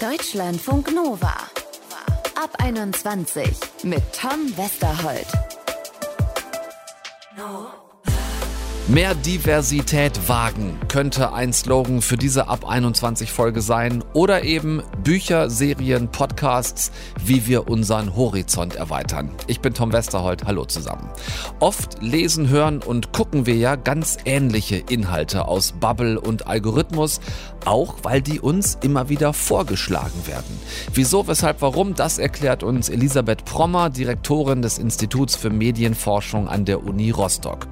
Deutschlandfunk Nova. Ab 21 mit Tom Westerholt. Mehr Diversität wagen könnte ein Slogan für diese Ab 21 Folge sein oder eben Bücher, Serien, Podcasts, wie wir unseren Horizont erweitern. Ich bin Tom Westerholt, hallo zusammen. Oft lesen, hören und gucken wir ja ganz ähnliche Inhalte aus Bubble und Algorithmus, auch weil die uns immer wieder vorgeschlagen werden. Wieso, weshalb, warum, das erklärt uns Elisabeth Prommer, Direktorin des Instituts für Medienforschung an der Uni Rostock.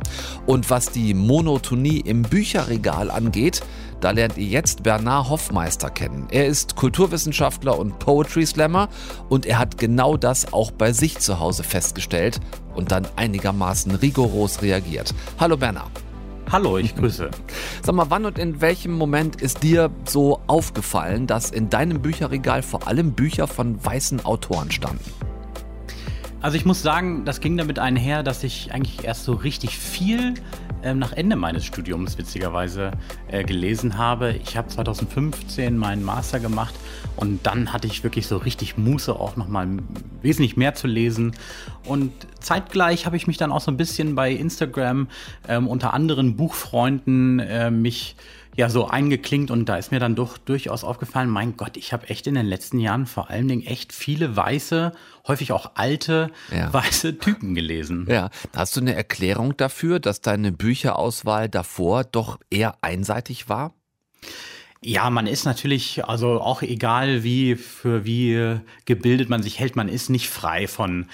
Und was die die Monotonie im Bücherregal angeht, da lernt ihr jetzt Bernard Hoffmeister kennen. Er ist Kulturwissenschaftler und Poetry Slammer und er hat genau das auch bei sich zu Hause festgestellt und dann einigermaßen rigoros reagiert. Hallo Bernard. Hallo, ich grüße. Sag mal, wann und in welchem Moment ist dir so aufgefallen, dass in deinem Bücherregal vor allem Bücher von weißen Autoren standen? Also ich muss sagen, das ging damit einher, dass ich eigentlich erst so richtig viel ähm, nach Ende meines Studiums witzigerweise äh, gelesen habe. Ich habe 2015 meinen Master gemacht und dann hatte ich wirklich so richtig Muße auch nochmal wesentlich mehr zu lesen. Und zeitgleich habe ich mich dann auch so ein bisschen bei Instagram ähm, unter anderen Buchfreunden äh, mich ja so eingeklinkt und da ist mir dann doch durchaus aufgefallen, mein Gott, ich habe echt in den letzten Jahren vor allen Dingen echt viele weiße, häufig auch alte ja. weiße Typen gelesen. Ja, hast du eine Erklärung dafür, dass deine Bücherauswahl davor doch eher einseitig war? Ja, man ist natürlich, also auch egal wie, für wie gebildet man sich hält, man ist nicht frei von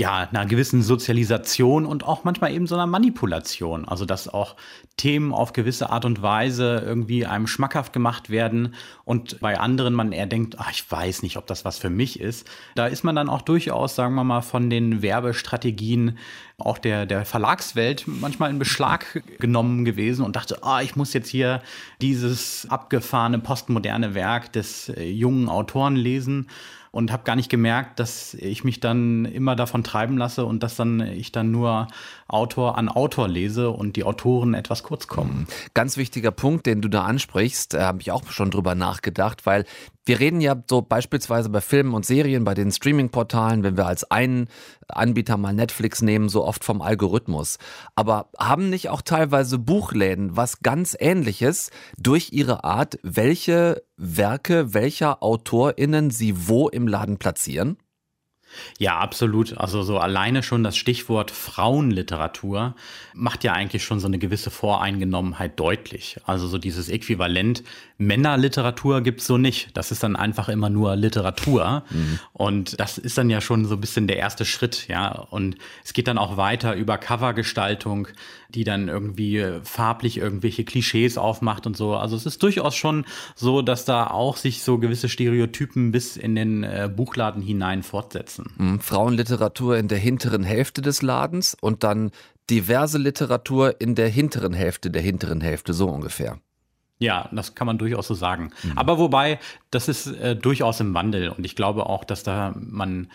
ja, einer gewissen Sozialisation und auch manchmal eben so einer Manipulation. Also, dass auch Themen auf gewisse Art und Weise irgendwie einem schmackhaft gemacht werden und bei anderen man eher denkt, ach, ich weiß nicht, ob das was für mich ist. Da ist man dann auch durchaus, sagen wir mal, von den Werbestrategien auch der, der Verlagswelt manchmal in Beschlag genommen gewesen und dachte, ah, ich muss jetzt hier dieses abgefahrene postmoderne Werk des äh, jungen Autoren lesen und habe gar nicht gemerkt, dass ich mich dann immer davon treiben lasse und dass dann ich dann nur Autor an Autor lese und die Autoren etwas kurz kommen. Ganz wichtiger Punkt, den du da ansprichst, äh, habe ich auch schon drüber nachgedacht, weil wir reden ja so beispielsweise bei Filmen und Serien, bei den Streaming-Portalen, wenn wir als einen Anbieter mal Netflix nehmen, so oft vom Algorithmus. Aber haben nicht auch teilweise Buchläden was ganz ähnliches durch ihre Art, welche Werke welcher AutorInnen sie wo im Laden platzieren? Ja, absolut. Also so alleine schon das Stichwort Frauenliteratur macht ja eigentlich schon so eine gewisse Voreingenommenheit deutlich. Also so dieses Äquivalent Männerliteratur gibt's so nicht. Das ist dann einfach immer nur Literatur. Mhm. Und das ist dann ja schon so ein bisschen der erste Schritt, ja. Und es geht dann auch weiter über Covergestaltung, die dann irgendwie farblich irgendwelche Klischees aufmacht und so. Also es ist durchaus schon so, dass da auch sich so gewisse Stereotypen bis in den äh, Buchladen hinein fortsetzen. Mhm. Frauenliteratur in der hinteren Hälfte des Ladens und dann diverse Literatur in der hinteren Hälfte der hinteren Hälfte, so ungefähr. Ja, das kann man durchaus so sagen. Mhm. Aber wobei, das ist äh, durchaus im Wandel und ich glaube auch, dass da man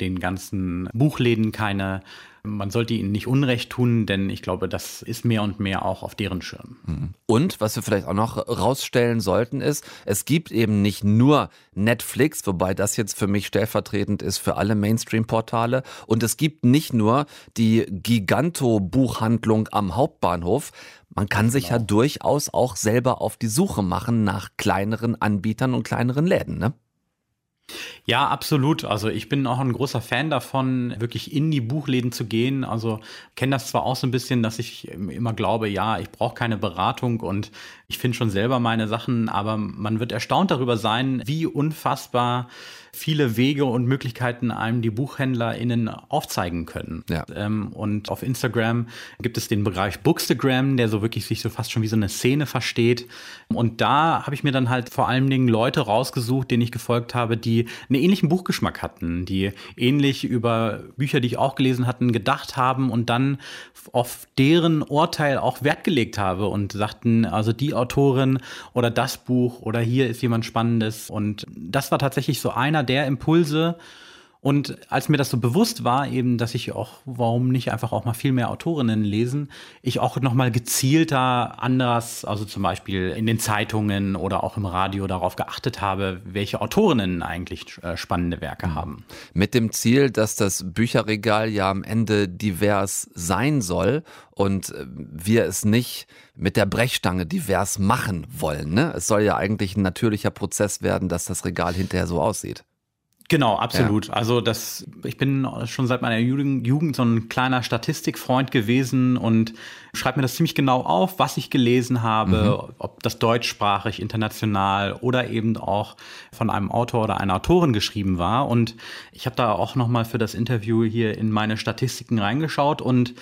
den ganzen Buchläden keine man sollte ihnen nicht Unrecht tun, denn ich glaube, das ist mehr und mehr auch auf deren Schirm. Mhm. Und was wir vielleicht auch noch rausstellen sollten, ist, es gibt eben nicht nur Netflix, wobei das jetzt für mich stellvertretend ist für alle Mainstream-Portale. Und es gibt nicht nur die Giganto-Buchhandlung am Hauptbahnhof. Man kann sich genau. ja durchaus auch selber auf die Suche machen nach kleineren Anbietern und kleineren Läden, ne? Ja, absolut. Also ich bin auch ein großer Fan davon, wirklich in die Buchläden zu gehen. Also kenne das zwar auch so ein bisschen, dass ich immer glaube, ja, ich brauche keine Beratung und ich finde schon selber meine Sachen, aber man wird erstaunt darüber sein, wie unfassbar viele Wege und Möglichkeiten einem die BuchhändlerInnen aufzeigen können. Ja. Ähm, und auf Instagram gibt es den Bereich Bookstagram, der so wirklich sich so fast schon wie so eine Szene versteht. Und da habe ich mir dann halt vor allen Dingen Leute rausgesucht, denen ich gefolgt habe, die einen ähnlichen Buchgeschmack hatten, die ähnlich über Bücher, die ich auch gelesen hatten, gedacht haben und dann auf deren Urteil auch Wert gelegt habe und sagten, also die Autorin oder das Buch oder hier ist jemand Spannendes. Und das war tatsächlich so einer der Impulse. Und als mir das so bewusst war, eben, dass ich auch, warum nicht einfach auch mal viel mehr Autorinnen lesen, ich auch nochmal gezielter anders, also zum Beispiel in den Zeitungen oder auch im Radio darauf geachtet habe, welche Autorinnen eigentlich äh, spannende Werke mhm. haben. Mit dem Ziel, dass das Bücherregal ja am Ende divers sein soll und äh, wir es nicht mit der Brechstange divers machen wollen. Ne? Es soll ja eigentlich ein natürlicher Prozess werden, dass das Regal hinterher so aussieht. Genau, absolut. Ja. Also das, ich bin schon seit meiner Jugend so ein kleiner Statistikfreund gewesen und schreibe mir das ziemlich genau auf, was ich gelesen habe, mhm. ob das deutschsprachig, international oder eben auch von einem Autor oder einer Autorin geschrieben war. Und ich habe da auch nochmal für das Interview hier in meine Statistiken reingeschaut und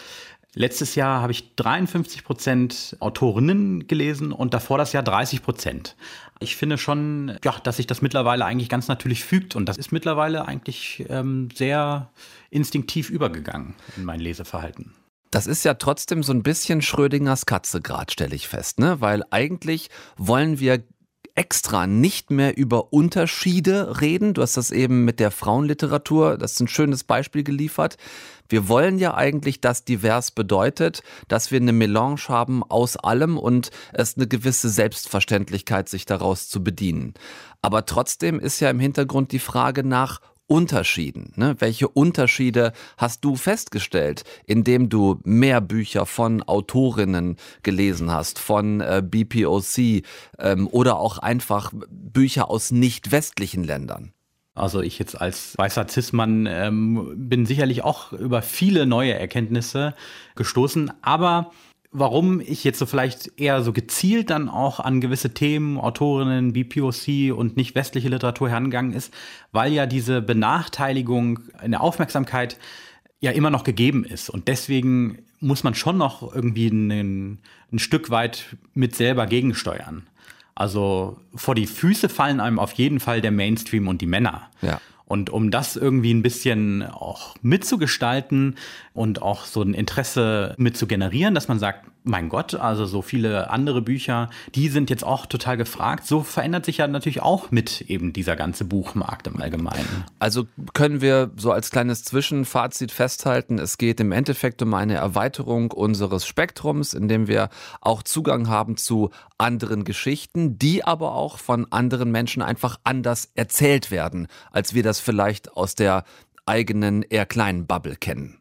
Letztes Jahr habe ich 53 Prozent Autorinnen gelesen und davor das Jahr 30 Prozent. Ich finde schon, ja, dass sich das mittlerweile eigentlich ganz natürlich fügt und das ist mittlerweile eigentlich ähm, sehr instinktiv übergegangen in mein Leseverhalten. Das ist ja trotzdem so ein bisschen Schrödingers Katze gerade, stelle ich fest, ne? Weil eigentlich wollen wir extra nicht mehr über Unterschiede reden. Du hast das eben mit der Frauenliteratur, das ist ein schönes Beispiel geliefert. Wir wollen ja eigentlich, dass divers bedeutet, dass wir eine Melange haben aus allem und es eine gewisse Selbstverständlichkeit, sich daraus zu bedienen. Aber trotzdem ist ja im Hintergrund die Frage nach Unterschieden. Ne? Welche Unterschiede hast du festgestellt, indem du mehr Bücher von Autorinnen gelesen hast, von äh, BPOC ähm, oder auch einfach Bücher aus nicht westlichen Ländern? Also ich jetzt als weißer Cis-Mann ähm, bin sicherlich auch über viele neue Erkenntnisse gestoßen, aber warum ich jetzt so vielleicht eher so gezielt dann auch an gewisse Themen, Autorinnen, BPOC und nicht westliche Literatur herangegangen ist, weil ja diese Benachteiligung in der Aufmerksamkeit ja immer noch gegeben ist. Und deswegen muss man schon noch irgendwie ein, ein Stück weit mit selber gegensteuern. Also vor die Füße fallen einem auf jeden Fall der Mainstream und die Männer. Ja. Und um das irgendwie ein bisschen auch mitzugestalten und auch so ein Interesse mit zu generieren, dass man sagt, mein Gott, also so viele andere Bücher, die sind jetzt auch total gefragt. So verändert sich ja natürlich auch mit eben dieser ganze Buchmarkt im Allgemeinen. Also können wir so als kleines Zwischenfazit festhalten, es geht im Endeffekt um eine Erweiterung unseres Spektrums, indem wir auch Zugang haben zu anderen Geschichten, die aber auch von anderen Menschen einfach anders erzählt werden, als wir das vielleicht aus der eigenen eher kleinen Bubble kennen.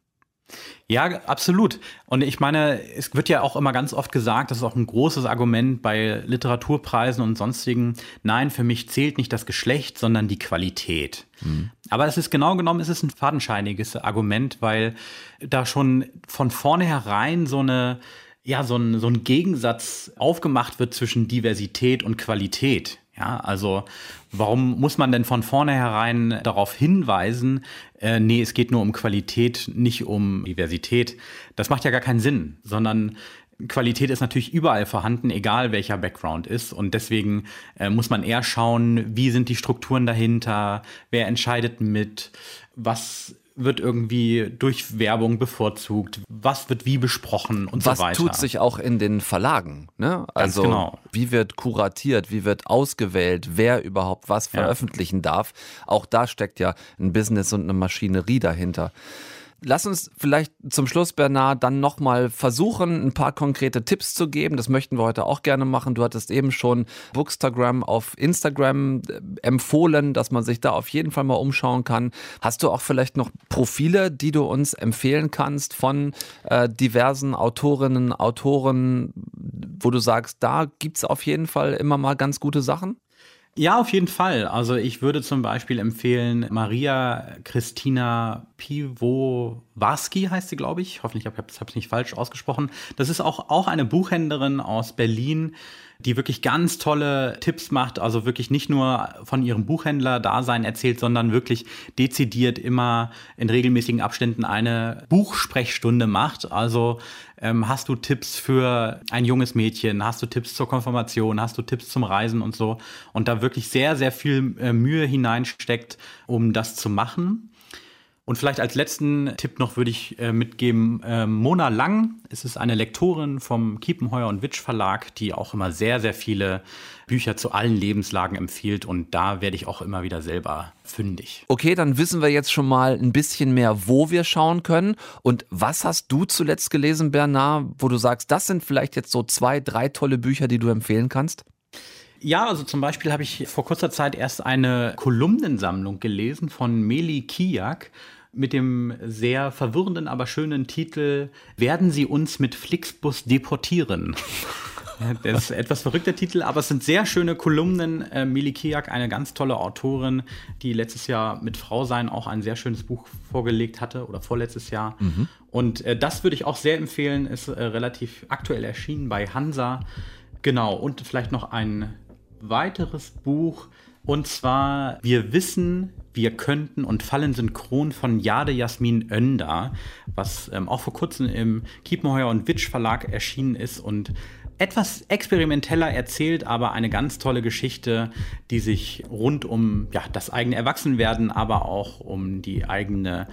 Ja, absolut. Und ich meine, es wird ja auch immer ganz oft gesagt, das ist auch ein großes Argument bei Literaturpreisen und sonstigen. Nein, für mich zählt nicht das Geschlecht, sondern die Qualität. Mhm. Aber es ist genau genommen, es ist ein fadenscheiniges Argument, weil da schon von vornherein so eine, ja, so ein, so ein Gegensatz aufgemacht wird zwischen Diversität und Qualität. Ja, also warum muss man denn von vornherein darauf hinweisen, äh, nee, es geht nur um Qualität, nicht um Diversität? Das macht ja gar keinen Sinn, sondern Qualität ist natürlich überall vorhanden, egal welcher Background ist. Und deswegen äh, muss man eher schauen, wie sind die Strukturen dahinter, wer entscheidet mit, was wird irgendwie durch Werbung bevorzugt? Was wird wie besprochen und Was so weiter? Was tut sich auch in den Verlagen? Ne? Also genau. wie wird kuratiert, wie wird ausgewählt, wer überhaupt was veröffentlichen ja. darf? Auch da steckt ja ein Business und eine Maschinerie dahinter. Lass uns vielleicht zum Schluss, Bernard, dann nochmal versuchen, ein paar konkrete Tipps zu geben. Das möchten wir heute auch gerne machen. Du hattest eben schon Bookstagram auf Instagram äh, empfohlen, dass man sich da auf jeden Fall mal umschauen kann. Hast du auch vielleicht noch Profile, die du uns empfehlen kannst von äh, diversen Autorinnen, Autoren, wo du sagst, da gibt es auf jeden Fall immer mal ganz gute Sachen? Ja, auf jeden Fall. Also ich würde zum Beispiel empfehlen, Maria Christina Piwowarski heißt sie, glaube ich. Hoffentlich habe ich es nicht falsch ausgesprochen. Das ist auch, auch eine Buchhändlerin aus Berlin, die wirklich ganz tolle Tipps macht, also wirklich nicht nur von ihrem Buchhändler-Dasein erzählt, sondern wirklich dezidiert immer in regelmäßigen Abständen eine Buchsprechstunde macht. Also ähm, hast du Tipps für ein junges Mädchen, hast du Tipps zur Konfirmation, hast du Tipps zum Reisen und so. Und da wirklich sehr, sehr viel äh, Mühe hineinsteckt, um das zu machen. Und vielleicht als letzten Tipp noch würde ich äh, mitgeben, äh, Mona Lang, es ist eine Lektorin vom Kiepenheuer und Witsch Verlag, die auch immer sehr, sehr viele Bücher zu allen Lebenslagen empfiehlt und da werde ich auch immer wieder selber fündig. Okay, dann wissen wir jetzt schon mal ein bisschen mehr, wo wir schauen können. Und was hast du zuletzt gelesen, Bernard, wo du sagst, das sind vielleicht jetzt so zwei, drei tolle Bücher, die du empfehlen kannst? Ja, also zum Beispiel habe ich vor kurzer Zeit erst eine Kolumnensammlung gelesen von Meli Kijak mit dem sehr verwirrenden, aber schönen Titel Werden Sie uns mit Flixbus deportieren? Das ist etwas verrückter Titel, aber es sind sehr schöne Kolumnen. Äh, Mili Kiak, eine ganz tolle Autorin, die letztes Jahr mit Frau sein auch ein sehr schönes Buch vorgelegt hatte oder vorletztes Jahr. Mhm. Und äh, das würde ich auch sehr empfehlen, ist äh, relativ aktuell erschienen bei Hansa. Genau, und vielleicht noch ein weiteres Buch. Und zwar Wir wissen, wir könnten und fallen synchron von Jade Jasmin Önder, was ähm, auch vor kurzem im Kiepenheuer und Witsch Verlag erschienen ist und etwas experimenteller erzählt, aber eine ganz tolle Geschichte, die sich rund um ja, das eigene Erwachsenwerden, aber auch um die eigene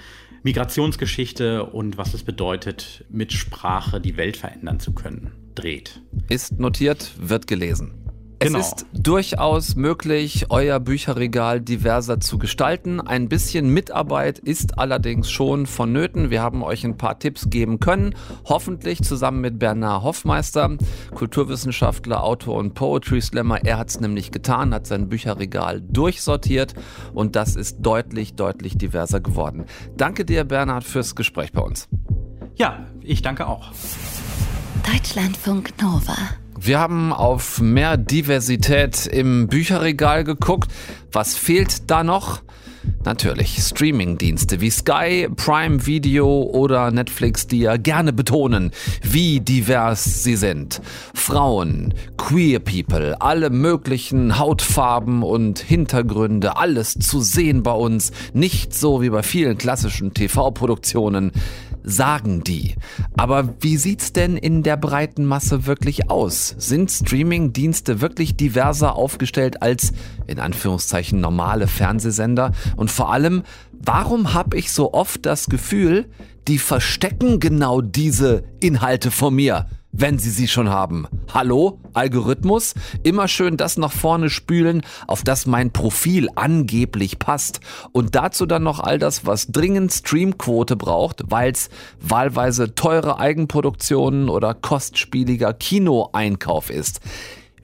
Migrationsgeschichte und was es bedeutet, mit Sprache die Welt verändern zu können, dreht. Ist notiert, wird gelesen. Genau. Es ist durchaus möglich, euer Bücherregal diverser zu gestalten. Ein bisschen Mitarbeit ist allerdings schon vonnöten. Wir haben euch ein paar Tipps geben können. Hoffentlich zusammen mit Bernard Hoffmeister, Kulturwissenschaftler, Autor und Poetry Slammer. Er hat es nämlich getan, hat sein Bücherregal durchsortiert und das ist deutlich, deutlich diverser geworden. Danke dir, Bernhard, fürs Gespräch bei uns. Ja, ich danke auch. Deutschlandfunk Nova. Wir haben auf mehr Diversität im Bücherregal geguckt. Was fehlt da noch? Natürlich Streamingdienste wie Sky, Prime Video oder Netflix, die ja gerne betonen, wie divers sie sind. Frauen, Queer People, alle möglichen Hautfarben und Hintergründe, alles zu sehen bei uns. Nicht so wie bei vielen klassischen TV-Produktionen sagen die. Aber wie sieht's denn in der breiten Masse wirklich aus? Sind Streaming-Dienste wirklich diverser aufgestellt als in Anführungszeichen normale Fernsehsender? Und vor allem, warum habe ich so oft das Gefühl, die verstecken genau diese Inhalte vor mir? Wenn Sie sie schon haben. Hallo, Algorithmus? Immer schön das nach vorne spülen, auf das mein Profil angeblich passt. Und dazu dann noch all das, was dringend Streamquote braucht, weil es wahlweise teure Eigenproduktionen oder kostspieliger Kinoeinkauf ist.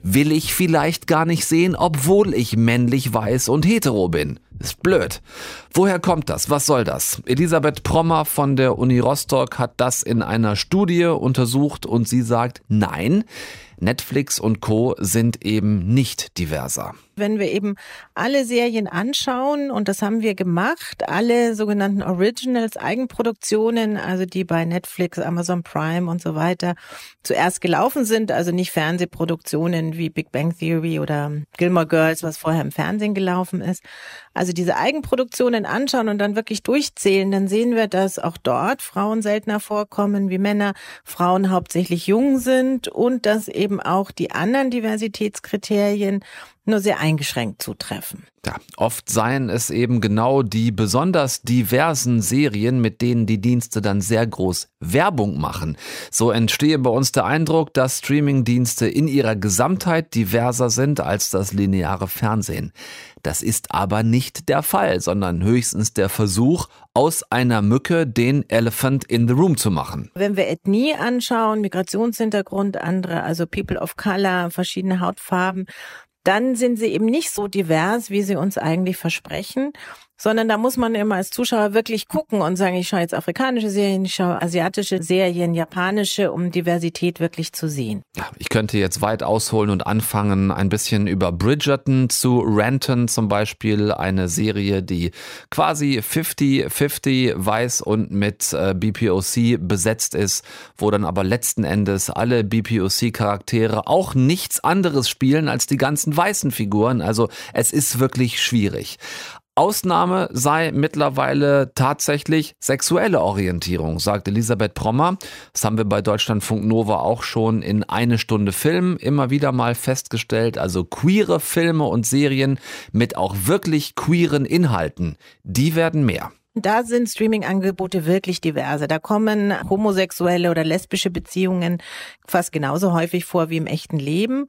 Will ich vielleicht gar nicht sehen, obwohl ich männlich, weiß und hetero bin. Ist blöd. Woher kommt das? Was soll das? Elisabeth Prommer von der Uni Rostock hat das in einer Studie untersucht und sie sagt, nein, Netflix und Co sind eben nicht diverser. Wenn wir eben alle Serien anschauen, und das haben wir gemacht, alle sogenannten Originals, Eigenproduktionen, also die bei Netflix, Amazon Prime und so weiter zuerst gelaufen sind, also nicht Fernsehproduktionen wie Big Bang Theory oder Gilmore Girls, was vorher im Fernsehen gelaufen ist. Also diese Eigenproduktionen anschauen und dann wirklich durchzählen, dann sehen wir, dass auch dort Frauen seltener vorkommen wie Männer, Frauen hauptsächlich jung sind und dass eben auch die anderen Diversitätskriterien nur sehr eingeschränkt zutreffen. Ja, oft seien es eben genau die besonders diversen Serien, mit denen die Dienste dann sehr groß Werbung machen. So entstehe bei uns der Eindruck, dass Streamingdienste in ihrer Gesamtheit diverser sind als das lineare Fernsehen. Das ist aber nicht der Fall, sondern höchstens der Versuch, aus einer Mücke den Elephant in the Room zu machen. Wenn wir Ethnie anschauen, Migrationshintergrund, andere, also People of Color, verschiedene Hautfarben, dann sind sie eben nicht so divers, wie sie uns eigentlich versprechen sondern da muss man immer als Zuschauer wirklich gucken und sagen, ich schaue jetzt afrikanische Serien, ich schaue asiatische Serien, japanische, um Diversität wirklich zu sehen. Ja, ich könnte jetzt weit ausholen und anfangen, ein bisschen über Bridgerton zu ranten, zum Beispiel eine Serie, die quasi 50-50 weiß und mit äh, BPOC besetzt ist, wo dann aber letzten Endes alle BPOC-Charaktere auch nichts anderes spielen als die ganzen weißen Figuren. Also es ist wirklich schwierig. Ausnahme sei mittlerweile tatsächlich sexuelle Orientierung, sagt Elisabeth Prommer. Das haben wir bei Deutschlandfunk Nova auch schon in eine Stunde Film immer wieder mal festgestellt. Also queere Filme und Serien mit auch wirklich queeren Inhalten, die werden mehr. Da sind Streaming-Angebote wirklich diverse. Da kommen homosexuelle oder lesbische Beziehungen fast genauso häufig vor wie im echten Leben.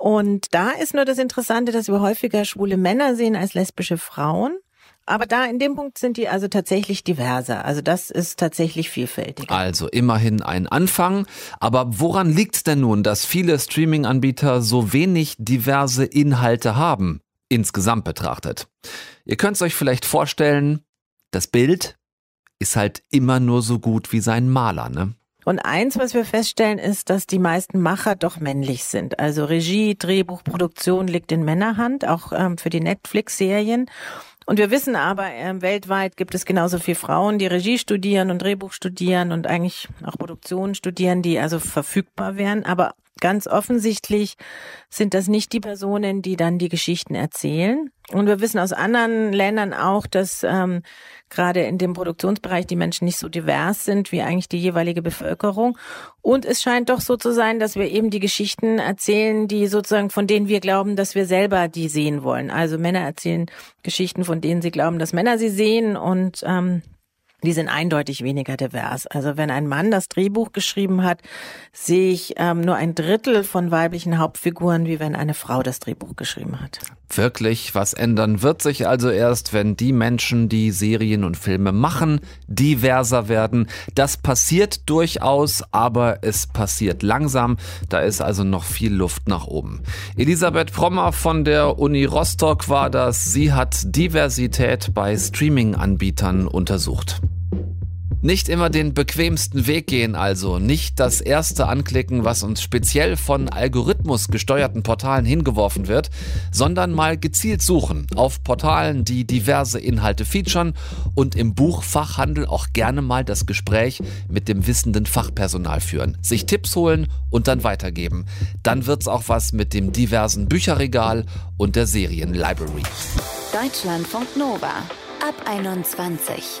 Und da ist nur das Interessante, dass wir häufiger schwule Männer sehen als lesbische Frauen. Aber da in dem Punkt sind die also tatsächlich diverser. Also das ist tatsächlich vielfältig. Also immerhin ein Anfang. Aber woran liegt es denn nun, dass viele Streaming-Anbieter so wenig diverse Inhalte haben, insgesamt betrachtet? Ihr könnt es euch vielleicht vorstellen, das Bild ist halt immer nur so gut wie sein Maler, ne? Und eins, was wir feststellen, ist, dass die meisten Macher doch männlich sind. Also Regie, Drehbuch, Produktion liegt in Männerhand, auch ähm, für die Netflix-Serien. Und wir wissen aber, äh, weltweit gibt es genauso viele Frauen, die Regie studieren und Drehbuch studieren und eigentlich auch Produktion studieren, die also verfügbar wären. Aber ganz offensichtlich sind das nicht die Personen, die dann die Geschichten erzählen. Und wir wissen aus anderen Ländern auch, dass ähm, gerade in dem Produktionsbereich die Menschen nicht so divers sind wie eigentlich die jeweilige Bevölkerung. Und es scheint doch so zu sein, dass wir eben die Geschichten erzählen, die sozusagen von denen wir glauben, dass wir selber die sehen wollen. Also Männer erzählen Geschichten, von denen sie glauben, dass Männer sie sehen und ähm, die sind eindeutig weniger divers. Also wenn ein Mann das Drehbuch geschrieben hat, sehe ich ähm, nur ein Drittel von weiblichen Hauptfiguren, wie wenn eine Frau das Drehbuch geschrieben hat. Wirklich was ändern wird sich also erst, wenn die Menschen, die Serien und Filme machen, diverser werden. Das passiert durchaus, aber es passiert langsam. Da ist also noch viel Luft nach oben. Elisabeth Frommer von der Uni Rostock war das. Sie hat Diversität bei Streaming-Anbietern untersucht. Nicht immer den bequemsten Weg gehen also, nicht das erste anklicken, was uns speziell von Algorithmus gesteuerten Portalen hingeworfen wird, sondern mal gezielt suchen auf Portalen, die diverse Inhalte featuren und im Buchfachhandel auch gerne mal das Gespräch mit dem wissenden Fachpersonal führen, sich Tipps holen und dann weitergeben. Dann wird's auch was mit dem diversen Bücherregal und der Serienlibrary. Deutschlandfunk Nova ab 21.